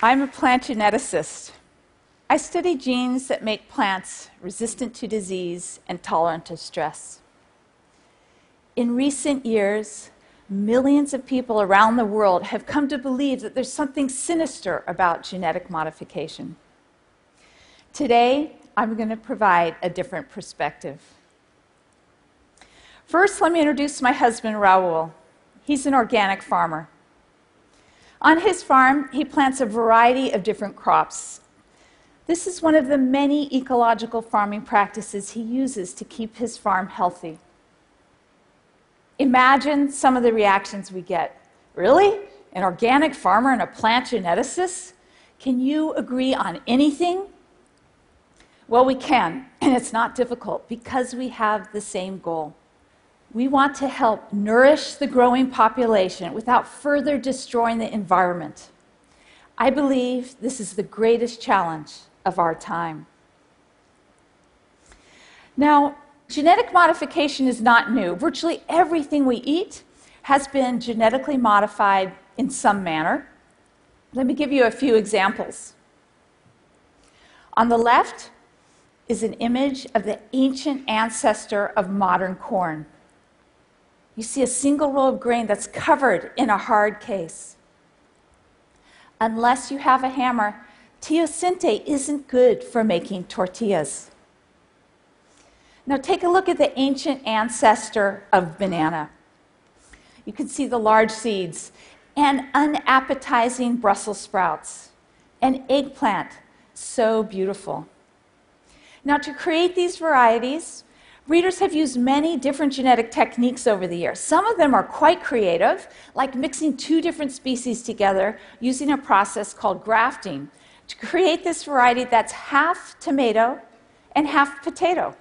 I'm a plant geneticist. I study genes that make plants resistant to disease and tolerant to stress. In recent years, millions of people around the world have come to believe that there's something sinister about genetic modification. Today, I'm going to provide a different perspective. First, let me introduce my husband, Raoul. He's an organic farmer. On his farm, he plants a variety of different crops. This is one of the many ecological farming practices he uses to keep his farm healthy. Imagine some of the reactions we get. Really? An organic farmer and a plant geneticist? Can you agree on anything? Well, we can, and it's not difficult because we have the same goal. We want to help nourish the growing population without further destroying the environment. I believe this is the greatest challenge of our time. Now, genetic modification is not new. Virtually everything we eat has been genetically modified in some manner. Let me give you a few examples. On the left is an image of the ancient ancestor of modern corn you see a single row of grain that's covered in a hard case. Unless you have a hammer, teosinte isn't good for making tortillas. Now take a look at the ancient ancestor of banana. You can see the large seeds and unappetizing Brussels sprouts, an eggplant, so beautiful. Now, to create these varieties, Breeders have used many different genetic techniques over the years. Some of them are quite creative, like mixing two different species together using a process called grafting to create this variety that's half tomato and half potato.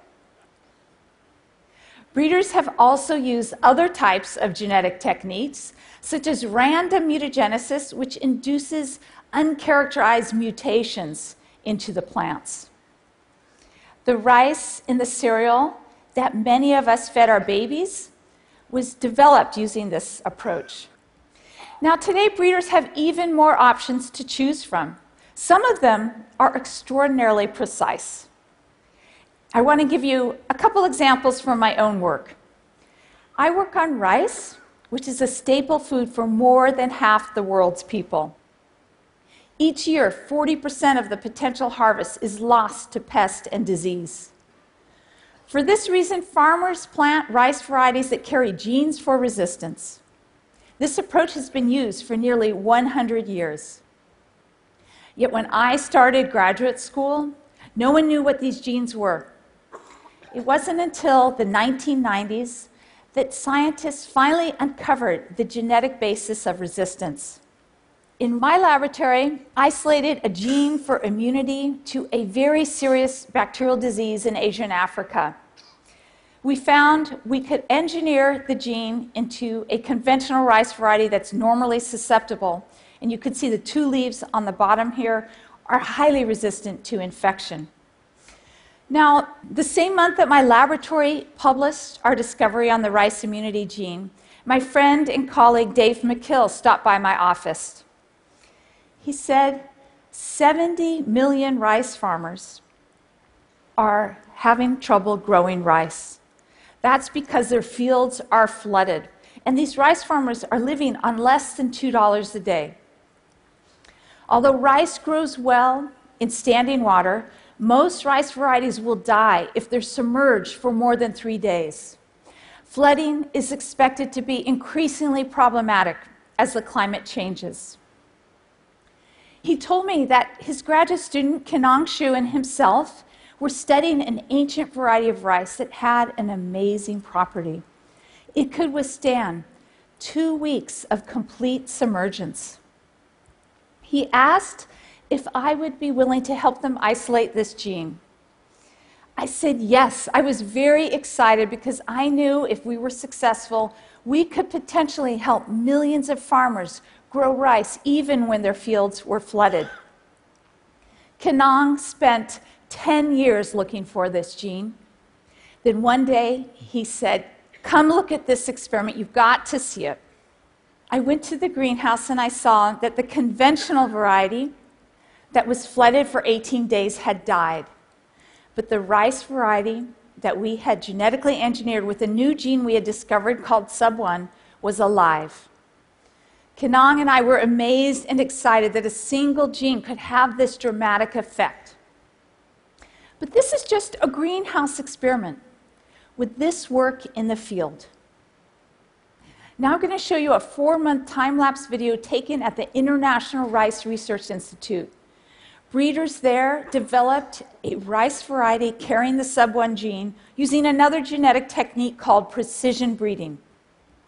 Breeders have also used other types of genetic techniques, such as random mutagenesis, which induces uncharacterized mutations into the plants. The rice in the cereal that many of us fed our babies was developed using this approach. Now, today, breeders have even more options to choose from. Some of them are extraordinarily precise. I want to give you a couple examples from my own work. I work on rice, which is a staple food for more than half the world's people. Each year, 40% of the potential harvest is lost to pest and disease. For this reason, farmers plant rice varieties that carry genes for resistance. This approach has been used for nearly 100 years. Yet when I started graduate school, no one knew what these genes were. It wasn't until the 1990s that scientists finally uncovered the genetic basis of resistance. In my laboratory, isolated a gene for immunity to a very serious bacterial disease in Asia and Africa. We found we could engineer the gene into a conventional rice variety that's normally susceptible. And you can see the two leaves on the bottom here are highly resistant to infection. Now, the same month that my laboratory published our discovery on the rice immunity gene, my friend and colleague Dave Mackill stopped by my office. He said 70 million rice farmers are having trouble growing rice. That's because their fields are flooded. And these rice farmers are living on less than $2 a day. Although rice grows well in standing water, most rice varieties will die if they're submerged for more than three days. Flooding is expected to be increasingly problematic as the climate changes. He told me that his graduate student, Kenong Xu, and himself were studying an ancient variety of rice that had an amazing property. It could withstand two weeks of complete submergence. He asked if I would be willing to help them isolate this gene. I said yes. I was very excited because I knew if we were successful, we could potentially help millions of farmers grow rice even when their fields were flooded. Kenong spent 10 years looking for this gene. Then one day he said, Come look at this experiment. You've got to see it. I went to the greenhouse and I saw that the conventional variety that was flooded for 18 days had died. But the rice variety that we had genetically engineered with a new gene we had discovered called SUB1 was alive. Kenong and I were amazed and excited that a single gene could have this dramatic effect. But this is just a greenhouse experiment. Would this work in the field? Now I'm going to show you a four month time lapse video taken at the International Rice Research Institute. Breeders there developed a rice variety carrying the SUB1 gene using another genetic technique called precision breeding.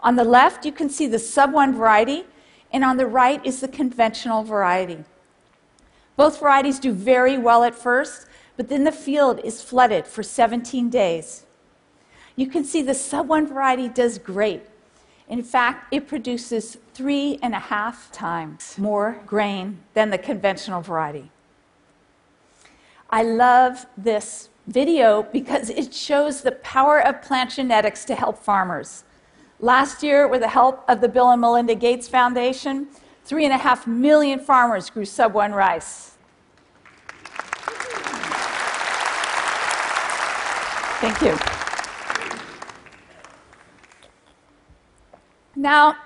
On the left, you can see the SUB1 variety, and on the right is the conventional variety. Both varieties do very well at first, but then the field is flooded for 17 days. You can see the SUB1 variety does great. In fact, it produces three and a half times more grain than the conventional variety. I love this video because it shows the power of plant genetics to help farmers. Last year, with the help of the Bill and Melinda Gates Foundation, three and a half million farmers grew SUB1 rice. Thank you. Now,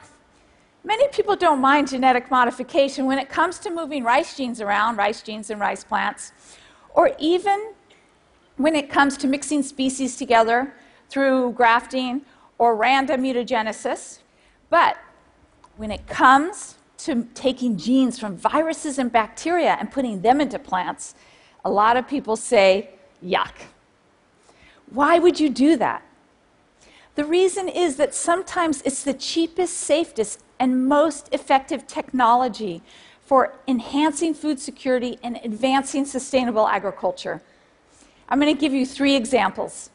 many people don't mind genetic modification when it comes to moving rice genes around, rice genes in rice plants or even when it comes to mixing species together through grafting or random mutagenesis. But when it comes to taking genes from viruses and bacteria and putting them into plants, a lot of people say, yuck. Why would you do that? The reason is that sometimes it's the cheapest, safest, and most effective technology for enhancing food security and advancing sustainable agriculture. I'm going to give you three examples.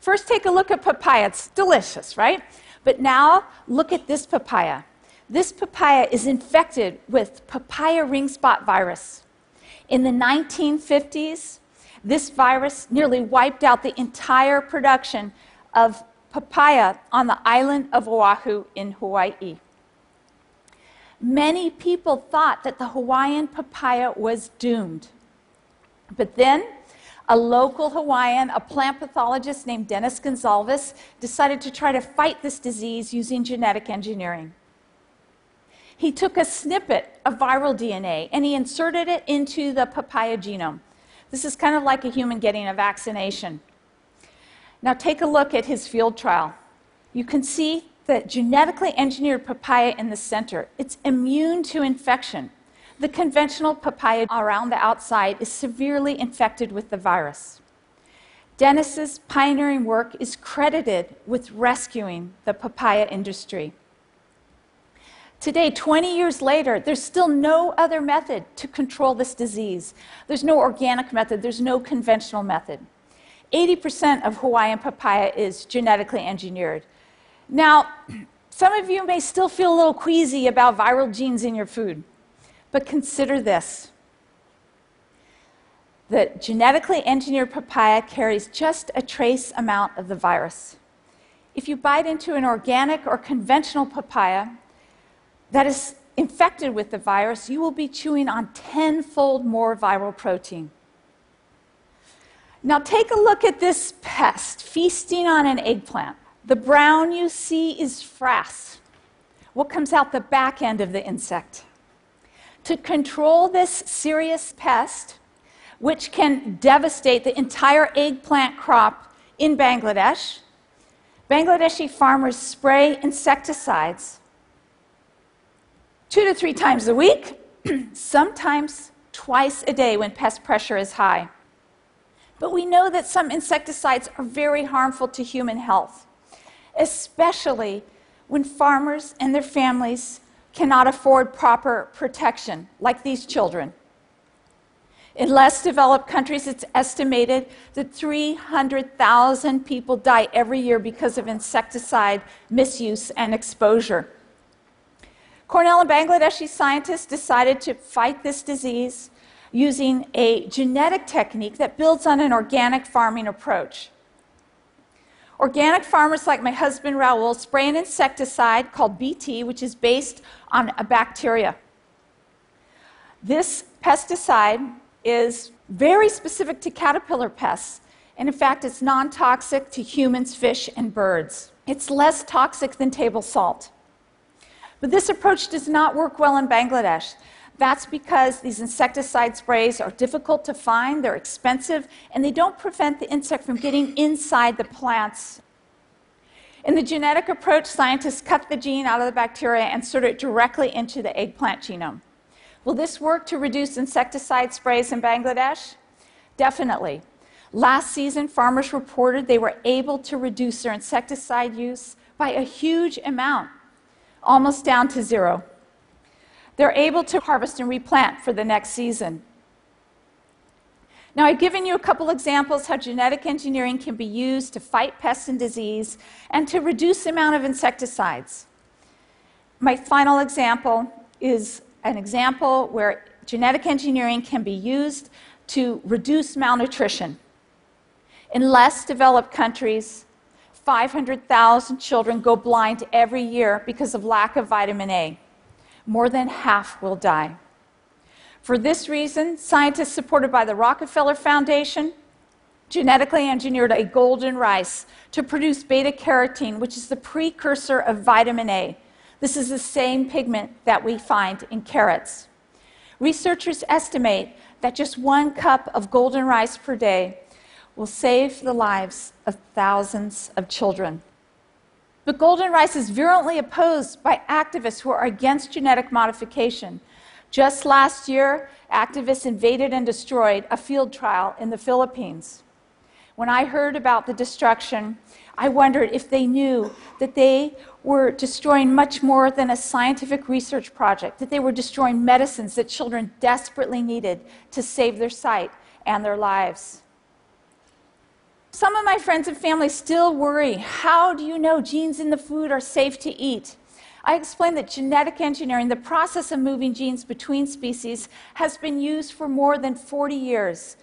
First, take a look at papaya. It's delicious, right? But now, look at this papaya. This papaya is infected with papaya ring spot virus. In the 1950s, this virus nearly wiped out the entire production of papaya on the island of Oahu in Hawaii. Many people thought that the Hawaiian papaya was doomed. But then, a local Hawaiian, a plant pathologist named Dennis Gonsalves, decided to try to fight this disease using genetic engineering. He took a snippet of viral DNA and he inserted it into the papaya genome. This is kind of like a human getting a vaccination. Now, take a look at his field trial. You can see the genetically engineered papaya in the center. It's immune to infection. The conventional papaya around the outside is severely infected with the virus. Dennis's pioneering work is credited with rescuing the papaya industry. Today, 20 years later, there's still no other method to control this disease. There's no organic method, there's no conventional method. 80% of Hawaiian papaya is genetically engineered. Now, some of you may still feel a little queasy about viral genes in your food, but consider this. The genetically engineered papaya carries just a trace amount of the virus. If you bite into an organic or conventional papaya that is infected with the virus, you will be chewing on tenfold more viral protein. Now, take a look at this pest feasting on an eggplant. The brown you see is frass, what comes out the back end of the insect. To control this serious pest, which can devastate the entire eggplant crop in Bangladesh, Bangladeshi farmers spray insecticides two to three times a week, sometimes twice a day when pest pressure is high. But we know that some insecticides are very harmful to human health especially when farmers and their families cannot afford proper protection, like these children. In less developed countries, it's estimated that 300,000 people die every year because of insecticide misuse and exposure. Cornell and Bangladeshi scientists decided to fight this disease using a genetic technique that builds on an organic farming approach. Organic farmers like my husband Raoul spray an insecticide called BT, which is based on a bacteria. This pesticide is very specific to caterpillar pests, and in fact, it's non toxic to humans, fish, and birds. It's less toxic than table salt. But this approach does not work well in Bangladesh. That's because these insecticide sprays are difficult to find, they're expensive, and they don't prevent the insect from getting inside the plants. In the genetic approach, scientists cut the gene out of the bacteria and insert it directly into the eggplant genome. Will this work to reduce insecticide sprays in Bangladesh? Definitely. Last season, farmers reported they were able to reduce their insecticide use by a huge amount, almost down to zero they're able to harvest and replant for the next season. Now, I've given you a couple examples how genetic engineering can be used to fight pests and disease and to reduce the amount of insecticides. My final example is an example where genetic engineering can be used to reduce malnutrition. In less developed countries, 500,000 children go blind every year because of lack of vitamin A more than half will die. For this reason, scientists supported by the Rockefeller Foundation genetically engineered a golden rice to produce beta carotene, which is the precursor of vitamin A. This is the same pigment that we find in carrots. Researchers estimate that just one cup of golden rice per day will save the lives of thousands of children. But golden rice is virulently opposed by activists who are against genetic modification. Just last year, activists invaded and destroyed a field trial in the Philippines. When I heard about the destruction, I wondered if they knew that they were destroying much more than a scientific research project, that they were destroying medicines that children desperately needed to save their sight and their lives. Some of my friends and family still worry how do you know genes in the food are safe to eat? I explained that genetic engineering, the process of moving genes between species, has been used for more than 40 years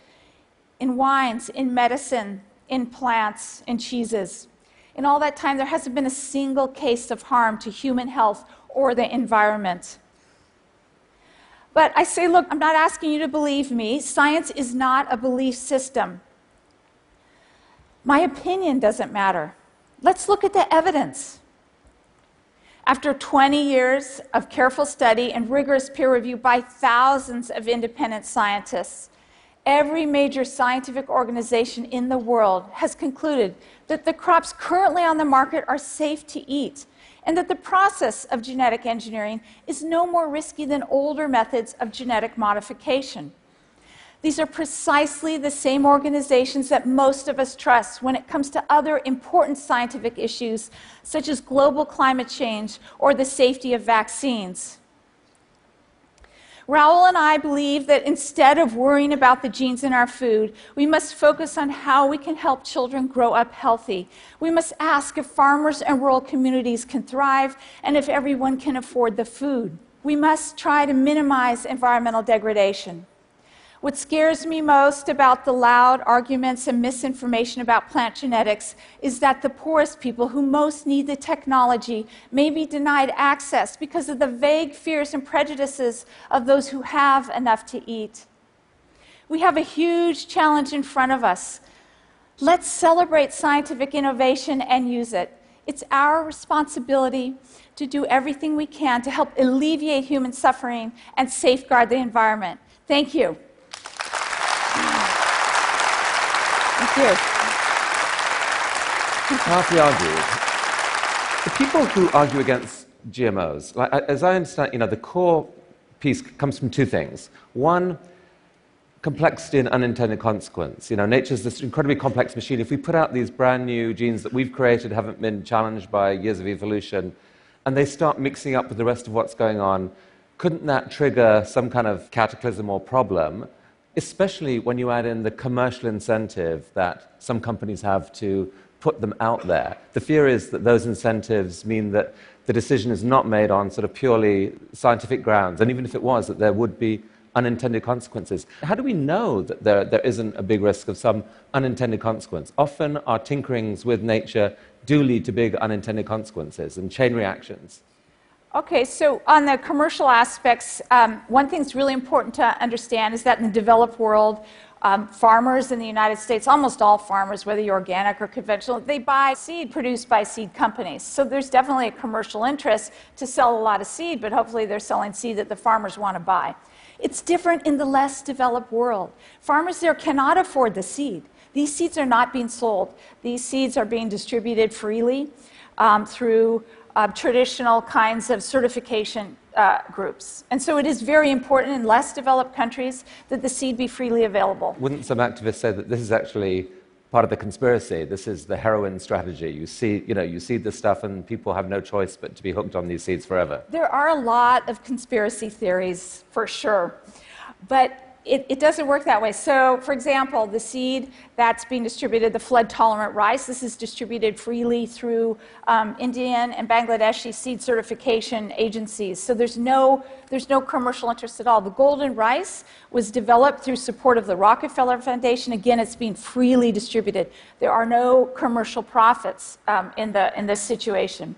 in wines, in medicine, in plants, in cheeses. In all that time, there hasn't been a single case of harm to human health or the environment. But I say, look, I'm not asking you to believe me. Science is not a belief system. My opinion doesn't matter. Let's look at the evidence. After 20 years of careful study and rigorous peer review by thousands of independent scientists, every major scientific organization in the world has concluded that the crops currently on the market are safe to eat and that the process of genetic engineering is no more risky than older methods of genetic modification. These are precisely the same organizations that most of us trust when it comes to other important scientific issues, such as global climate change or the safety of vaccines. Raoul and I believe that instead of worrying about the genes in our food, we must focus on how we can help children grow up healthy. We must ask if farmers and rural communities can thrive and if everyone can afford the food. We must try to minimize environmental degradation. What scares me most about the loud arguments and misinformation about plant genetics is that the poorest people who most need the technology may be denied access because of the vague fears and prejudices of those who have enough to eat. We have a huge challenge in front of us. Let's celebrate scientific innovation and use it. It's our responsibility to do everything we can to help alleviate human suffering and safeguard the environment. Thank you. You. Powerfully argued. The people who argue against GMOs, like, as I understand, you know, the core piece comes from two things. One, complexity and unintended consequence. You know, nature's this incredibly complex machine. If we put out these brand new genes that we've created, haven't been challenged by years of evolution, and they start mixing up with the rest of what's going on, couldn't that trigger some kind of cataclysm or problem? Especially when you add in the commercial incentive that some companies have to put them out there. The fear is that those incentives mean that the decision is not made on sort of purely scientific grounds, and even if it was, that there would be unintended consequences. How do we know that there, there isn't a big risk of some unintended consequence? Often our tinkerings with nature do lead to big unintended consequences and chain reactions. Okay, so on the commercial aspects, um, one thing that's really important to understand is that in the developed world, um, farmers in the United States, almost all farmers, whether you're organic or conventional, they buy seed produced by seed companies. So there's definitely a commercial interest to sell a lot of seed, but hopefully they're selling seed that the farmers want to buy. It's different in the less developed world. Farmers there cannot afford the seed. These seeds are not being sold. These seeds are being distributed freely um, through uh, traditional kinds of certification uh, groups. And so it is very important in less developed countries that the seed be freely available. Wouldn't some activists say that this is actually part of the conspiracy? This is the heroin strategy. You see, you know, you seed this stuff, and people have no choice but to be hooked on these seeds forever. There are a lot of conspiracy theories, for sure. But it, it, doesn't work that way. So, for example, the seed that's being distributed, the flood tolerant rice, this is distributed freely through um, Indian and Bangladeshi seed certification agencies. So, there's no, there's no commercial interest at all. The golden rice was developed through support of the Rockefeller Foundation. Again, it's being freely distributed. There are no commercial profits um, in, the, in this situation.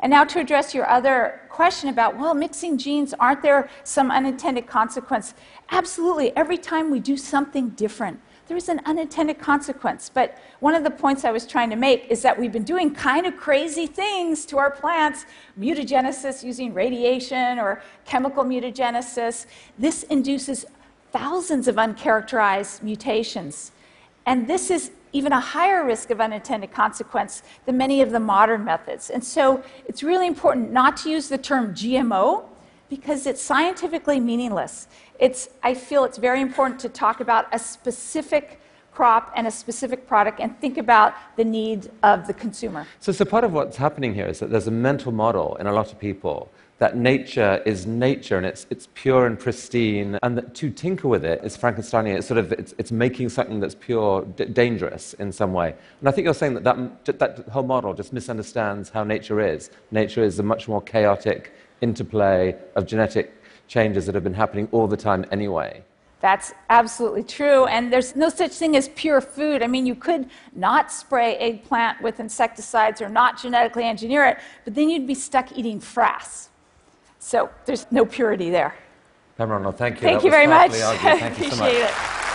And now to address your other question about, well, mixing genes, aren't there some unintended consequence? Absolutely. Every time we do something different, there is an unintended consequence. But one of the points I was trying to make is that we've been doing kind of crazy things to our plants, mutagenesis using radiation or chemical mutagenesis. This induces thousands of uncharacterized mutations. And this is even a higher risk of unintended consequence than many of the modern methods. And so it's really important not to use the term GMO because it's scientifically meaningless. It's, I feel it's very important to talk about a specific crop and a specific product and think about the need of the consumer. So, so part of what's happening here is that there's a mental model in a lot of people that nature is nature and it's, it's pure and pristine, and that to tinker with it is Frankensteinian. It's sort of it's, it's making something that's pure d- dangerous in some way. And I think you're saying that, that that whole model just misunderstands how nature is. Nature is a much more chaotic interplay of genetic changes that have been happening all the time anyway. That's absolutely true. And there's no such thing as pure food. I mean, you could not spray eggplant with insecticides or not genetically engineer it, but then you'd be stuck eating frass. So there's no purity there. Pam Ronald, thank you. Thank that you very much. Thank you Appreciate so much. it.